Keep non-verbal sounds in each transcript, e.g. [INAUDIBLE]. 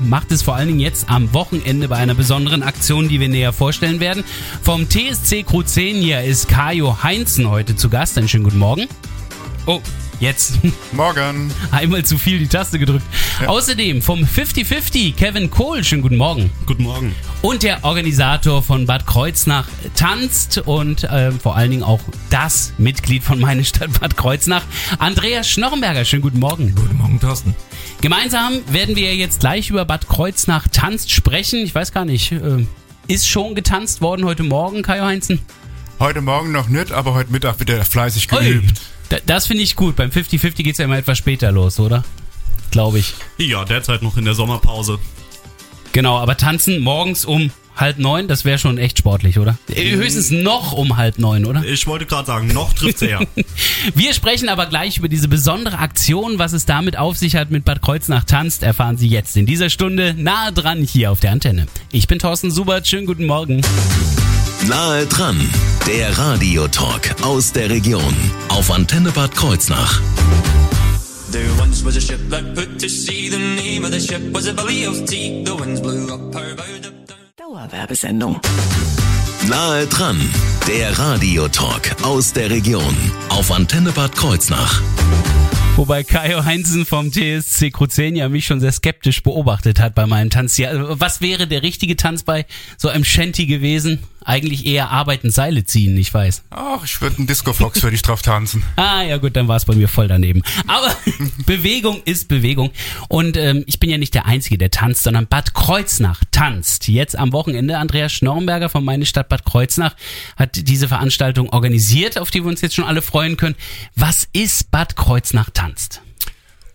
macht es vor allen Dingen jetzt am Wochenende bei einer besonderen Aktion, die wir näher vorstellen werden. Vom TSC Kruzenia ist Kajo Heinzen heute zu Gast. Einen schönen guten Morgen. Oh, jetzt. Morgen. Einmal zu viel die Taste gedrückt. Ja. Außerdem vom 50-50 Kevin Kohl. Schönen guten Morgen. Guten Morgen. Und der Organisator von Bad Kreuznach tanzt und äh, vor allen Dingen auch das Mitglied von meine Stadt Bad Kreuznach, Andreas Schnorrenberger. Schönen guten Morgen. Guten Morgen, Thorsten. Gemeinsam werden wir jetzt gleich über Bad Kreuznach tanzt sprechen. Ich weiß gar nicht, äh, ist schon getanzt worden heute Morgen, Kajo Heinzen? Heute Morgen noch nicht, aber heute Mittag wird er fleißig geübt. Oi, das finde ich gut. Beim 50-50 geht es ja immer etwas später los, oder? Glaube ich. Ja, derzeit noch in der Sommerpause. Genau, aber tanzen morgens um halb neun, das wäre schon echt sportlich, oder? Äh, höchstens noch um halb neun, oder? Ich wollte gerade sagen, noch trifft eher. [LAUGHS] Wir sprechen aber gleich über diese besondere Aktion, was es damit auf sich hat mit Bad Kreuznach tanzt, erfahren Sie jetzt in dieser Stunde nahe dran hier auf der Antenne. Ich bin Thorsten Subert, schönen guten Morgen. Nahe dran, der Radiotalk aus der Region auf Antenne Bad Kreuznach. There once was a ship that put to sea. The name of the ship was a belly of tea. The winds blew up her bow. Dauerwerbesendung. Nahe dran, der Radiotalk aus der Region auf Antenne Bad Kreuznach. Wobei Kajo Heinzen vom TSC Kruzenia mich schon sehr skeptisch beobachtet hat bei meinem Tanz was wäre der richtige Tanz bei so einem Shanty gewesen? Eigentlich eher arbeiten, Seile ziehen, ich weiß. Ach, ich würde einen Disco Fox für dich drauf tanzen. [LAUGHS] ah, ja gut, dann war es bei mir voll daneben. Aber [LAUGHS] Bewegung ist Bewegung. Und ähm, ich bin ja nicht der Einzige, der tanzt, sondern Bad Kreuznach tanzt. Jetzt am Wochenende, Andreas Schnorrenberger von Meine Stadt Bad Kreuznach hat diese Veranstaltung organisiert, auf die wir uns jetzt schon alle freuen können. Was ist Bad Kreuznach tanzt?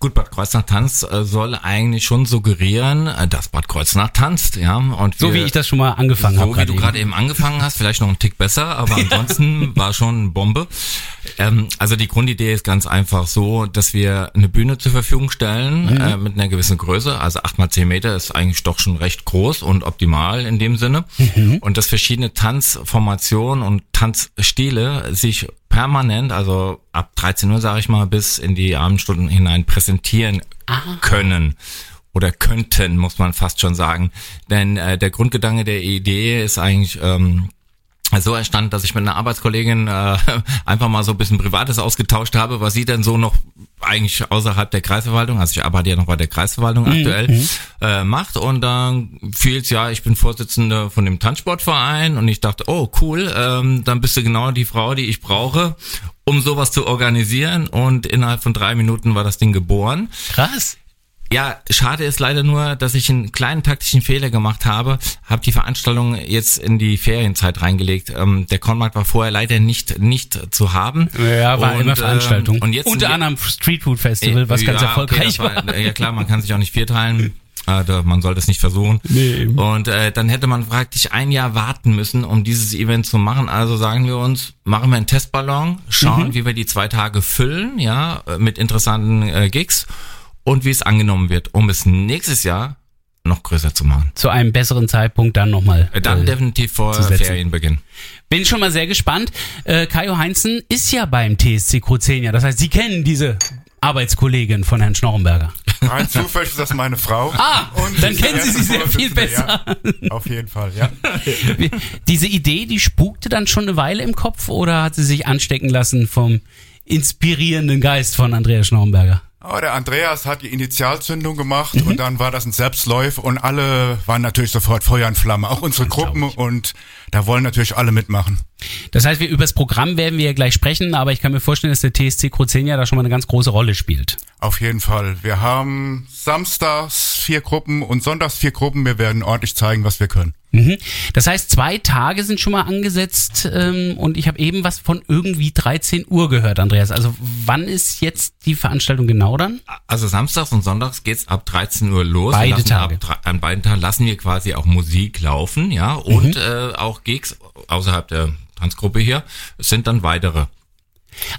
Gut, Bad Kreuznach tanzt äh, soll eigentlich schon suggerieren, äh, dass Bad Kreuznach tanzt, ja. Und wir, so wie ich das schon mal angefangen habe. So hab wie du gerade eben angefangen hast, vielleicht noch einen Tick besser, aber [LAUGHS] ansonsten war schon Bombe. Ähm, also die Grundidee ist ganz einfach so, dass wir eine Bühne zur Verfügung stellen mhm. äh, mit einer gewissen Größe. Also acht mal zehn Meter ist eigentlich doch schon recht groß und optimal in dem Sinne. Mhm. Und dass verschiedene Tanzformationen und Tanzstile sich permanent, also ab 13 Uhr sage ich mal, bis in die Abendstunden hinein präsentieren Aha. können oder könnten, muss man fast schon sagen. Denn äh, der Grundgedanke der Idee ist eigentlich ähm, so erstanden, dass ich mit einer Arbeitskollegin äh, [LAUGHS] einfach mal so ein bisschen Privates ausgetauscht habe, was sie denn so noch eigentlich außerhalb der Kreisverwaltung, also ich arbeite ja noch bei der Kreisverwaltung mhm. aktuell, mhm. äh, macht. Und dann fiel ja, ich bin Vorsitzende von dem Tanzsportverein und ich dachte, oh cool, ähm, dann bist du genau die Frau, die ich brauche, um sowas zu organisieren. Und innerhalb von drei Minuten war das Ding geboren. Krass. Ja, schade ist leider nur, dass ich einen kleinen taktischen Fehler gemacht habe. Habe die Veranstaltung jetzt in die Ferienzeit reingelegt. Ähm, der Konmarkt war vorher leider nicht nicht zu haben. Ja, war und, immer Veranstaltung. Ähm, und jetzt unter anderem Street Food Festival, was ja, ganz erfolgreich okay, war, war. Ja klar, man kann sich auch nicht vierteilen. Also man sollte es nicht versuchen. Nee, und äh, dann hätte man praktisch ein Jahr warten müssen, um dieses Event zu machen. Also sagen wir uns, machen wir einen Testballon, schauen, mhm. wie wir die zwei Tage füllen, ja, mit interessanten äh, Gigs und wie es angenommen wird, um es nächstes Jahr noch größer zu machen. Zu einem besseren Zeitpunkt dann nochmal. Äh, dann äh, definitiv vor Ferienbeginn. Bin schon mal sehr gespannt. Äh, Kajo Heinzen ist ja beim TSC Kruzenia. Das heißt, Sie kennen diese Arbeitskollegin von Herrn Schnorrenberger. Rein zufällig ist das meine Frau. Ah, und dann kennen Sie sie sehr viel besser. Ja, auf jeden Fall, ja. Diese Idee, die spukte dann schon eine Weile im Kopf oder hat sie sich anstecken lassen vom inspirierenden Geist von Andreas Schnorrenberger? Oh, der Andreas hat die Initialzündung gemacht mhm. und dann war das ein Selbstläuf und alle waren natürlich sofort Feuer und Flamme, auch unsere Gruppen und da wollen natürlich alle mitmachen. Das heißt, wir über das Programm werden wir ja gleich sprechen, aber ich kann mir vorstellen, dass der TSC Kruzenia da schon mal eine ganz große Rolle spielt. Auf jeden Fall. Wir haben samstags vier Gruppen und sonntags vier Gruppen. Wir werden ordentlich zeigen, was wir können. Mhm. Das heißt, zwei Tage sind schon mal angesetzt ähm, und ich habe eben was von irgendwie 13 Uhr gehört, Andreas. Also wann ist jetzt die Veranstaltung genau dann? Also samstags und sonntags geht's ab 13 Uhr los. Beide Tage. Ab, an beiden Tagen lassen wir quasi auch Musik laufen, ja, und mhm. äh, auch Gigs außerhalb der Tanzgruppe hier sind dann weitere.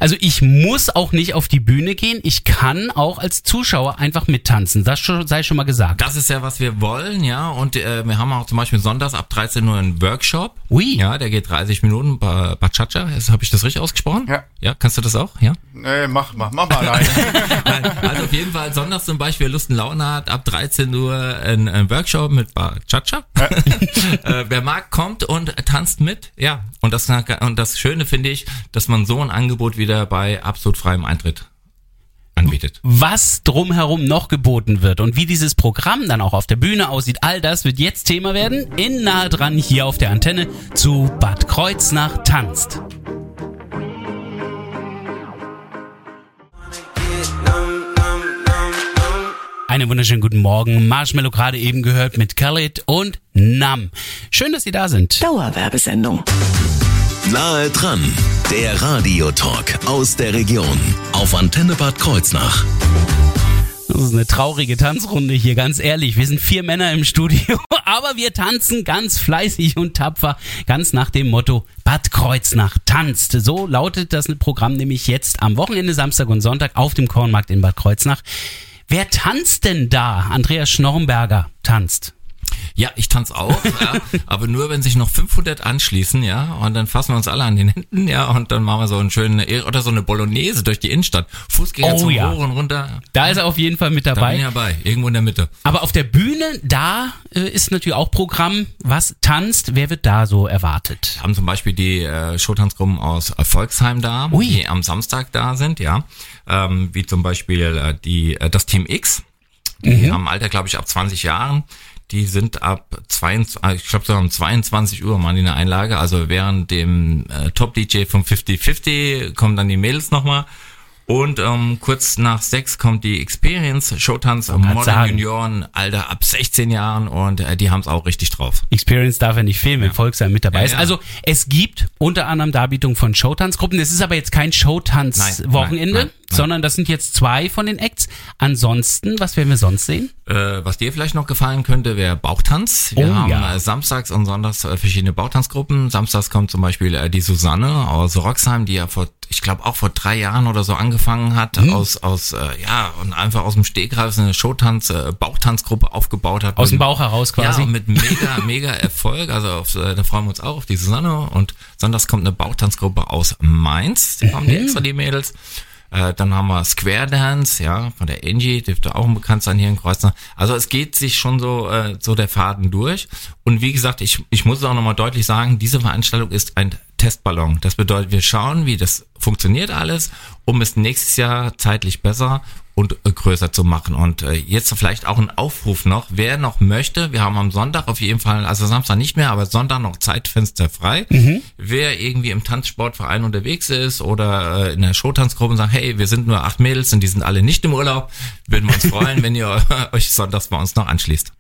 Also ich muss auch nicht auf die Bühne gehen, ich kann auch als Zuschauer einfach mittanzen. Das schon, sei schon mal gesagt. Das ist ja, was wir wollen, ja. Und äh, wir haben auch zum Beispiel sonntags ab 13 Uhr einen Workshop. Ui. Ja, der geht 30 Minuten bei Bachacha. Habe ich das richtig ausgesprochen? Ja. Ja, kannst du das auch? Ja. Nee, mach mal, mach mal alleine. [LAUGHS] Nein, also auf jeden Fall sonntags zum Beispiel, wer Lust und Laune hat, ab 13 Uhr ein, ein Workshop mit Bachacha. [LAUGHS] äh, wer mag, kommt und tanzt mit. Ja. Und das, und das Schöne finde ich, dass man so ein Angebot wieder bei absolut freiem Eintritt anbietet. Was drumherum noch geboten wird und wie dieses Programm dann auch auf der Bühne aussieht, all das wird jetzt Thema werden. In nahe dran hier auf der Antenne zu Bad Kreuznach tanzt. Einen wunderschönen guten Morgen. Marshmallow gerade eben gehört mit Khalid und Nam. Schön, dass Sie da sind. Dauerwerbesendung. Nahe dran, der Radiotalk aus der Region auf Antenne Bad Kreuznach. Das ist eine traurige Tanzrunde hier, ganz ehrlich. Wir sind vier Männer im Studio, [LAUGHS] aber wir tanzen ganz fleißig und tapfer, ganz nach dem Motto Bad Kreuznach tanzt. So lautet das Programm nämlich jetzt am Wochenende, Samstag und Sonntag auf dem Kornmarkt in Bad Kreuznach. Wer tanzt denn da? Andreas Schnorrenberger tanzt. Ja, ich tanze auch, ja, aber nur wenn sich noch 500 anschließen, ja, und dann fassen wir uns alle an den Händen, ja, und dann machen wir so einen schönen oder so eine Bolognese durch die Innenstadt, Fußgänger Oh zum ja. Hoch und runter. Da ist er auf jeden Fall mit Da bin dabei. ich dabei, irgendwo in der Mitte. Aber auf der Bühne, da äh, ist natürlich auch Programm, was tanzt. Wer wird da so erwartet? Haben zum Beispiel die äh, Showtanzgruppen aus Volksheim da, Ui. die am Samstag da sind, ja, ähm, wie zum Beispiel äh, die äh, das Team X, die haben ein Alter, glaube ich, ab 20 Jahren. Die sind ab 22, äh, ich glaube so um 22 Uhr machen die eine Einlage. Also während dem äh, Top-DJ vom 50-50 kommen dann die Mädels nochmal. Und ähm, kurz nach sechs kommt die Experience, Showtanz, Modern sagen. Junioren, Alter ab 16 Jahren und äh, die haben es auch richtig drauf. Experience darf ja nicht fehlen, wenn Volksheim mit dabei Ja, ist. ja. Also es gibt unter anderem Darbietungen von Showtanzgruppen. Es ist aber jetzt kein Showtanz-Wochenende. Sondern das sind jetzt zwei von den Acts. Ansonsten, was werden wir sonst sehen? Äh, was dir vielleicht noch gefallen könnte, wäre Bauchtanz. Wir Oh, haben ja. äh, samstags und sonntags äh, verschiedene Bauchtanzgruppen. Samstags kommt zum Beispiel äh, die Susanne aus Roxheim, die ja vor, ich glaube auch vor drei Jahren oder so angefangen hat, Mhm. aus, aus, ja, und einfach aus dem Stegreif eine Showtanz, äh, Bauchtanzgruppe aufgebaut hat. Aus dem Mit- Bauch heraus quasi. Ja, mit mega, [LAUGHS] mega Erfolg. Also auf, da freuen wir uns auch auf die Susanne. Und sonntags kommt eine Bauchtanzgruppe aus Mainz. Die haben die Mhm. extra die Mädels. Äh, dann haben wir Square Dance, ja, von der Angie, dürfte auch bekannt sein hier in Kreuznach. Also es geht sich schon so, äh, so der Faden durch. Und wie gesagt, ich, ich muss es auch nochmal deutlich sagen, diese Veranstaltung ist ein Testballon. Das bedeutet, wir schauen, wie das funktioniert alles, um es nächstes Jahr zeitlich besser und größer zu machen. Und äh, jetzt vielleicht auch ein Aufruf noch, wer noch möchte, wir haben am Sonntag auf jeden Fall, also Samstag nicht mehr, aber Sonntag noch Zeitfenster frei. Wer irgendwie im Tanzsportverein unterwegs ist oder äh, in der Showtanzgruppe und sagt, hey, wir sind nur acht Mädels und die sind alle nicht im Urlaub, würden wir uns freuen, wenn ihr [LAUGHS] euch sonntags bei uns noch anschließt.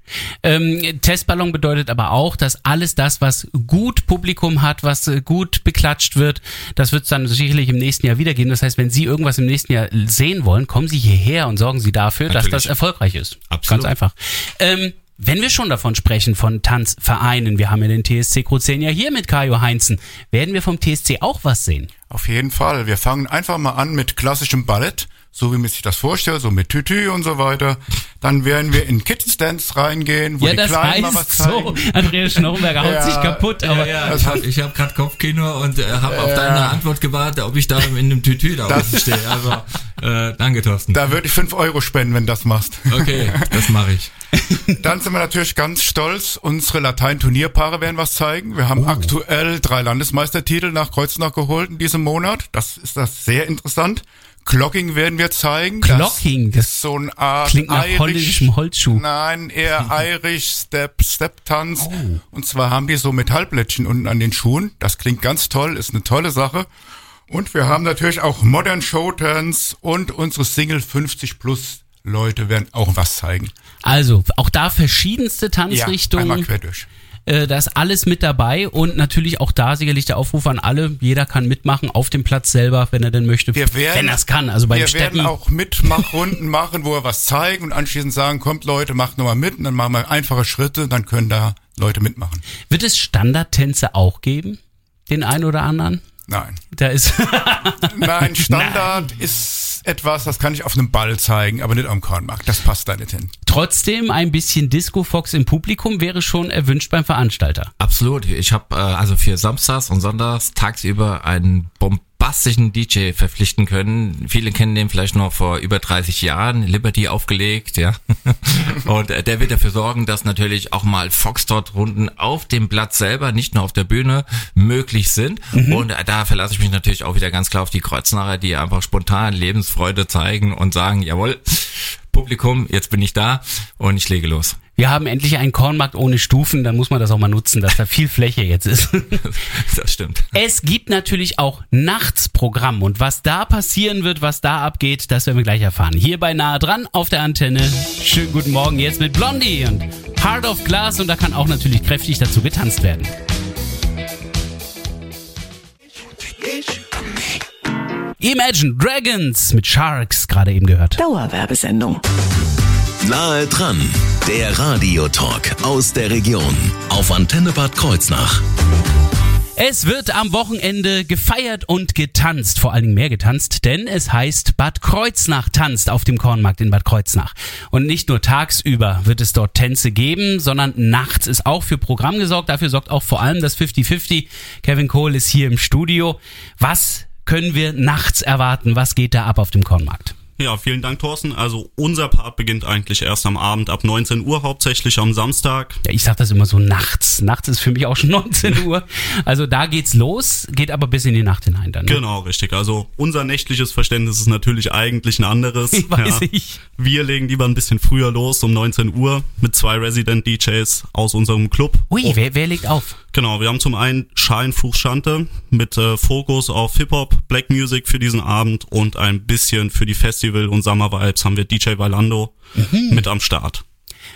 Ähm, Testballon bedeutet aber auch, dass alles das, was gut Publikum hat, was äh, gut beklatscht wird, das wird es dann sicherlich im nächsten Jahr wieder geben. Das heißt, wenn Sie irgendwas im nächsten Jahr sehen wollen, kommen Sie hierher und sorgen Sie dafür, dass Natürlich. das erfolgreich ist. Absolut. Ganz einfach. Ähm, wenn wir schon davon sprechen, von Tanzvereinen, wir haben ja den TSC Kruzien ja hier mit Kajo Heinzen, werden wir vom TSC auch was sehen? Auf jeden Fall. Wir fangen einfach mal an mit klassischem Ballett, so wie man sich das vorstellt, so mit Tütü und so weiter. Dann werden wir in Kids Dance reingehen, wo ja, die das Kleinen mal was heißt so, zeigen. Andreas Schnurrenberger haut Ja, sich kaputt, aber das hat- ich habe gerade Kopfkino und äh, habe auf deine Antwort gewartet, ob ich da in einem Tütü da Das- oben stehe. Also, äh, danke, Thorsten. Da würde ich fünf Euro spenden, wenn du das machst. Okay, das mache ich. [LAUGHS] Dann sind wir natürlich ganz stolz. Unsere Latein-Turnierpaare werden was zeigen. Wir Oh. haben aktuell drei Landesmeistertitel nach Kreuznach geholt in diesem Monat. Das ist das sehr interessant. Clocking werden wir zeigen. Clocking, das das ist so eine Art klingt nach Irish- holländischem Holzschuh. Nein, eher Irish Step, Step Tanz. Oh. Und zwar haben die so Metallblättchen unten an den Schuhen. Das klingt ganz toll, ist eine tolle Sache. Und wir haben natürlich auch Modern Showtanz und unsere Single 50 plus Leute werden auch was zeigen. Also, auch da verschiedenste Ja, einmal Tanzrichtungen. quer durch. Äh, da ist alles mit dabei und natürlich auch da sicherlich der Aufruf an alle. Jeder kann mitmachen auf dem Platz selber, wenn er denn möchte. Wir werden, wenn er es kann. Also bei wir den werden Steppen. auch Mitmachrunden machen, wo wir was zeigen und anschließend sagen, kommt Leute, macht nochmal mit und dann machen wir einfache Schritte, dann können da Leute mitmachen. Wird es Standardtänze auch geben? Den einen oder anderen? Nein. Da ist. [LAUGHS] Nein, Standard ist etwas, das kann ich auf einem Ball zeigen, aber nicht am Kornmarkt. Das passt da nicht hin. Trotzdem ein bisschen Disco Fox im Publikum wäre schon erwünscht beim Veranstalter. Absolut. Ich habe äh, also für Samstags und Sonntags tagsüber einen bombastischen DJ verpflichten können. Viele kennen den vielleicht noch vor über 30 Jahren, Liberty aufgelegt, ja. [LAUGHS] und äh, der wird dafür sorgen, dass natürlich auch mal Foxtrot-Runden auf dem Platz selber, nicht nur auf der Bühne, möglich sind. Und äh, da verlasse ich mich natürlich auch wieder ganz klar auf die Kreuznacher, die einfach spontan Lebensfreude zeigen und sagen, jawohl, Publikum, jetzt bin ich da und ich lege los. Wir haben endlich einen Kornmarkt ohne Stufen, dann muss man das auch mal nutzen, dass da viel Fläche jetzt ist. [LAUGHS] Das stimmt. Es gibt natürlich auch Nachtsprogramm und was da passieren wird, was da abgeht, das werden wir gleich erfahren. Hier bei Nahe dran auf der Antenne. Schönen guten Morgen jetzt mit Blondie und Heart of Glass und da kann auch natürlich kräftig dazu getanzt werden. Imagine Dragons mit Sharks gerade eben gehört. Dauerwerbesendung. Nahe dran, der Radiotalk aus der Region auf Antenne Bad Kreuznach. Es wird am Wochenende gefeiert und getanzt, vor allen Dingen mehr getanzt, denn es heißt Bad Kreuznach tanzt auf dem Kornmarkt in Bad Kreuznach. Und nicht nur tagsüber wird es dort Tänze geben, sondern nachts ist auch für Programm gesorgt. Dafür sorgt auch vor allem das 50-50. Kevin Cole ist hier im Studio. Was können wir nachts erwarten? Was geht da ab auf dem Kornmarkt? Ja, vielen Dank, Thorsten. Also unser Part beginnt eigentlich erst am Abend ab 19 Uhr, hauptsächlich am Samstag. Ja, ich sag das immer so nachts. Nachts ist für mich auch schon [LAUGHS] 19 Uhr. Also da geht's los, geht aber bis in die Nacht hinein dann. Ne? Genau, richtig. Also unser nächtliches Verständnis ist natürlich eigentlich ein anderes. [LAUGHS] Weiß ich. Wir legen lieber ein bisschen früher los, um 19 Uhr, mit zwei Resident DJs aus unserem Club. Ui, wer, wer legt auf? Genau, wir haben zum einen Schalenfluch Schante mit äh, Fokus auf Hip-Hop, Black Music für diesen Abend und ein bisschen für die Festival- und Summer-Vibes haben wir DJ Valando mit am Start.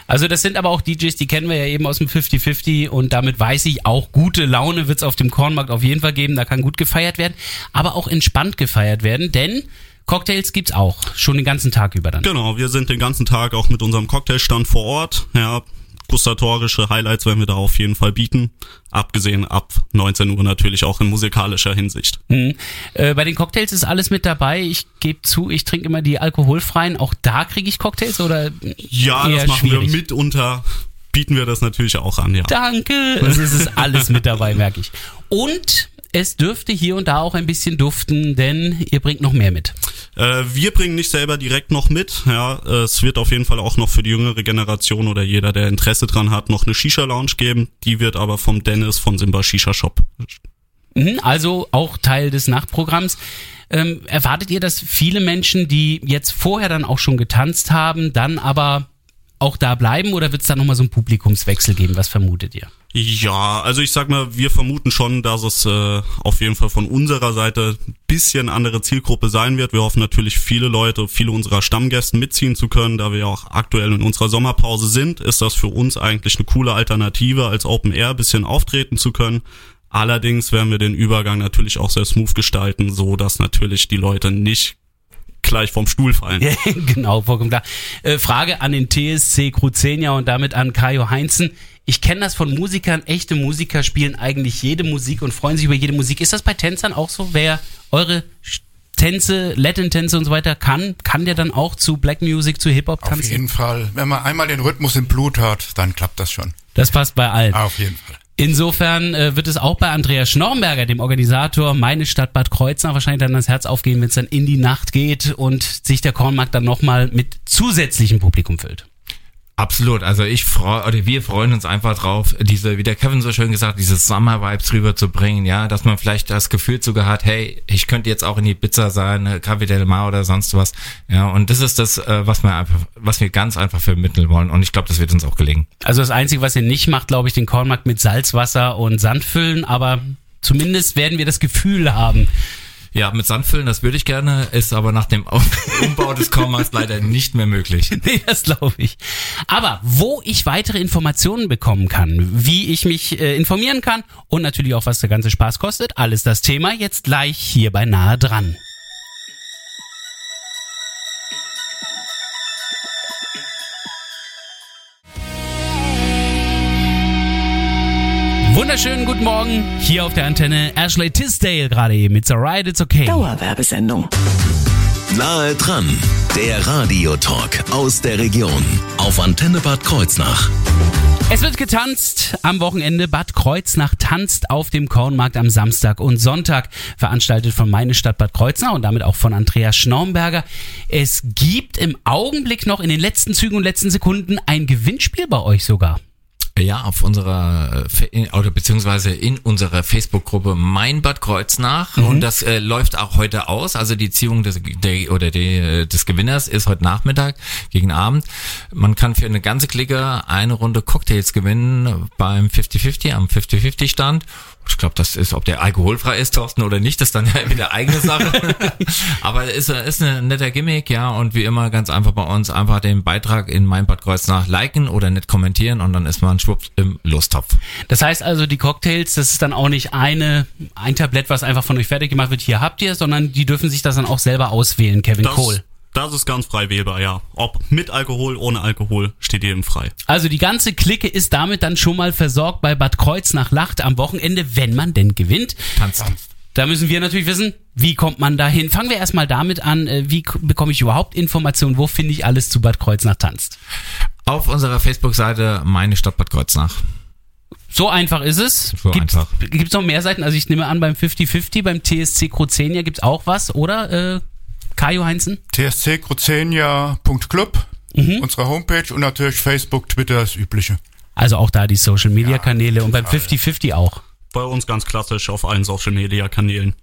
Also das sind aber auch DJs, die kennen wir ja eben aus dem 50-50 und damit weiß ich, auch gute Laune wird's auf dem Kornmarkt auf jeden Fall geben, da kann gut gefeiert werden, aber auch entspannt gefeiert werden, denn Cocktails gibt's auch, schon den ganzen Tag über dann. Genau, wir sind den ganzen Tag auch mit unserem Cocktailstand vor Ort. Ja, gustatorische Highlights werden wir da auf jeden Fall bieten. Abgesehen ab 19 Uhr natürlich auch in musikalischer Hinsicht. Mhm. Äh, bei den Cocktails ist alles mit dabei. Ich gebe zu, ich trinke immer die alkoholfreien. Auch da kriege ich Cocktails oder Ja, das machen schwierig? wir mitunter. Bieten wir das natürlich auch an, ja. Danke. [LAUGHS] Also es ist alles mit dabei, merke ich. Und es dürfte hier und da auch ein bisschen duften, denn ihr bringt noch mehr mit. Äh, wir bringen nicht selber direkt noch mit. Ja, es wird auf jeden Fall auch noch für die jüngere Generation oder jeder, der Interesse dran hat, noch eine Shisha-Lounge geben. Die wird aber vom Dennis von Simba Shisha Shop. Mhm, Also auch Teil des Nachtprogramms. Ähm, erwartet ihr, dass viele Menschen, die jetzt vorher dann auch schon getanzt haben, dann aber auch da bleiben oder wird es da nochmal so einen Publikumswechsel geben? Was vermutet ihr? Ja, also ich sag mal, wir vermuten schon, dass es äh, auf jeden Fall von unserer Seite bisschen andere Zielgruppe sein wird. Wir hoffen natürlich viele Leute, viele unserer Stammgäste mitziehen zu können, da wir ja auch aktuell in unserer Sommerpause sind, ist das für uns eigentlich eine coole Alternative, als Open Air bisschen auftreten zu können. Allerdings werden wir den Übergang natürlich auch sehr smooth gestalten, so dass natürlich die Leute nicht gleich vom Stuhl fallen. [LAUGHS] Genau, vollkommen klar. Äh, Frage an den TSC Kruzenia und damit an Kajo Heinzen. Ich kenne das von Musikern, echte Musiker spielen eigentlich jede Musik und freuen sich über jede Musik. Ist das bei Tänzern auch so? Wer eure Tänze, Latin-Tänze und so weiter kann, kann der dann auch zu Black Music, zu Hip-Hop Auf tanzen? jeden Fall. Wenn man einmal den Rhythmus im Blut hat, dann klappt das schon. Das passt bei allen. Auf jeden Fall. Insofern äh, wird es auch bei Andreas Schnorrenberger, dem Organisator Meine Stadt Bad Kreuznach, wahrscheinlich dann das Herz aufgehen, wenn es dann in die Nacht geht und sich der Kornmarkt dann nochmal mit zusätzlichem Publikum füllt. Absolut. Also ich freue, oder wir freuen uns einfach drauf, diese, wie der Kevin so schön gesagt, diese Summer-Vibes rüberzubringen, ja, dass man vielleicht das Gefühl sogar hat, hey, ich könnte jetzt auch in die Pizza sein, äh, Café del Mar oder sonst was. Ja, und das ist das, äh, was wir einfach, was wir ganz einfach vermitteln wollen. Und ich glaube, das wird uns auch gelingen. Also das Einzige, was ihr nicht macht, glaube ich, den Kornmarkt mit Salzwasser und Sand füllen, aber zumindest werden wir das Gefühl haben. Ja, mit Sand füllen, das würde ich gerne, ist aber nach dem [LAUGHS] Umbau des Kornmarkts leider nicht mehr möglich. [LAUGHS] Nee, das glaube ich. Aber wo ich weitere Informationen bekommen kann, wie ich mich äh, informieren kann und natürlich auch, was der ganze Spaß kostet, alles das Thema jetzt gleich hier bei Nahe dran. Wunderschönen guten Morgen hier auf der Antenne. Ashley Tisdale gerade eben. It's alright, it's okay. Dauerwerbesendung. Nahe dran, der Radiotalk aus der Region auf Antenne Bad Kreuznach. Es wird getanzt am Wochenende. Bad Kreuznach tanzt auf dem Kornmarkt am Samstag und Sonntag, veranstaltet von meine Stadt Bad Kreuznach und damit auch von Andreas Schnormberger. Es gibt im Augenblick noch in den letzten Zügen und letzten Sekunden ein Gewinnspiel bei euch sogar. Ja, auf unserer äh, oder beziehungsweise in unserer Facebook-Gruppe Mein Bad Kreuznach mhm. und das äh, läuft auch heute aus. Also die Ziehung des der, oder die, äh, des Gewinners ist heute Nachmittag gegen Abend. Man kann für eine ganze Clique eine Runde Cocktails gewinnen beim 50-50 am 50-50 Stand ich glaube, das ist, ob der alkoholfrei ist, Thorsten, oder nicht, ist dann ja wieder eigene Sache. [LAUGHS] Aber ist, ist ein netter Gimmick, ja. Und wie immer ganz einfach bei uns einfach den Beitrag in mein Bad Kreuznach liken oder nicht kommentieren und dann ist man schwupps im Lusttopf. Das heißt also, die Cocktails, das ist dann auch nicht eine, ein Tablett, was einfach von euch fertig gemacht wird, hier habt ihr, sondern die dürfen sich das dann auch selber auswählen, Kevin das, Cole. Das ist ganz frei wählbar, ja. Ob mit Alkohol, ohne Alkohol, steht jedem frei. Also die ganze Clique ist damit dann schon mal versorgt bei Bad Kreuznach Lacht am Wochenende, wenn man denn gewinnt. Tanzt. Da müssen wir natürlich wissen, wie kommt man da hin? Fangen wir erstmal damit an, äh, wie bekomme ich überhaupt Informationen, wo finde ich alles zu Bad Kreuznach tanzt? Auf unserer Facebook-Seite Meine Stadt Bad Kreuznach. So einfach ist es. So gibt's, einfach. Gibt's noch mehr Seiten? Also ich nehme an, beim 50-50, beim TSC Crozenia gibt's auch was, oder? Äh, Kajo Heinzen? tsccruzenia.club, mhm. unsere Homepage und natürlich Facebook, Twitter, das Übliche. Also auch da die Social Media Kanäle und beim 50-50 auch. Bei uns ganz klassisch auf allen Social Media Kanälen.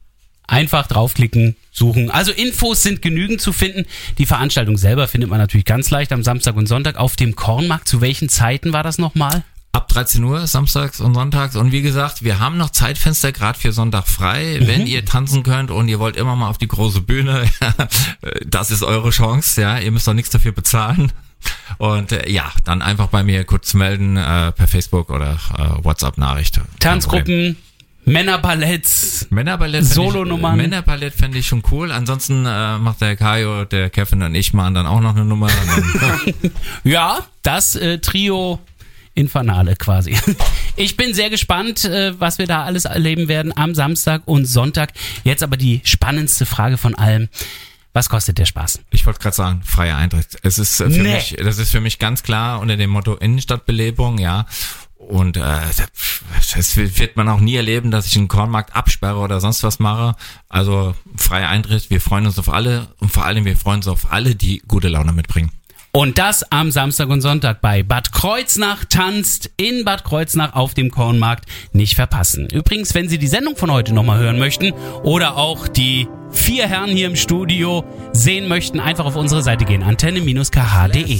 Einfach draufklicken, suchen. Also Infos sind genügend zu finden. Die Veranstaltung selber findet man natürlich ganz leicht am Samstag und Sonntag auf dem Kornmarkt. Zu welchen Zeiten war das nochmal? Ab 13 Uhr, samstags und sonntags. Und wie gesagt, wir haben noch Zeitfenster gerade für Sonntag frei. Mhm. Wenn ihr tanzen könnt und ihr wollt immer mal auf die große Bühne, [LAUGHS] das ist eure Chance. Ja, ihr müsst doch nichts dafür bezahlen. Und äh, ja, dann einfach bei mir kurz melden äh, per Facebook oder äh, WhatsApp-Nachricht. Tanzgruppen. Männerballetts, Männerballett, Solonummern. Männerballett fände ich schon cool. Ansonsten äh, macht der Kajo, der Kevin und ich machen dann auch noch eine Nummer. [LAUGHS] ja, das äh, Trio Infernale quasi. [LAUGHS] Ich bin sehr gespannt, äh, was wir da alles erleben werden am Samstag und Sonntag. Jetzt aber die spannendste Frage von allem. Was kostet der Spaß? Ich wollte gerade sagen, freier Eintritt. Es ist äh, für nee. mich, das ist für mich ganz klar unter dem Motto Innenstadtbelebung, ja. Und äh, das wird man auch nie erleben, dass ich einen Kornmarkt absperre oder sonst was mache. Also freier Eintritt, wir freuen uns auf alle und vor allem wir freuen uns auf alle, die gute Laune mitbringen. Und das am Samstag und Sonntag bei Bad Kreuznach tanzt in Bad Kreuznach auf dem Kornmarkt. Nicht verpassen. Übrigens, wenn Sie die Sendung von heute nochmal hören möchten oder auch die vier Herren hier im Studio sehen möchten, einfach auf unsere Seite gehen. Antenne-kh.de.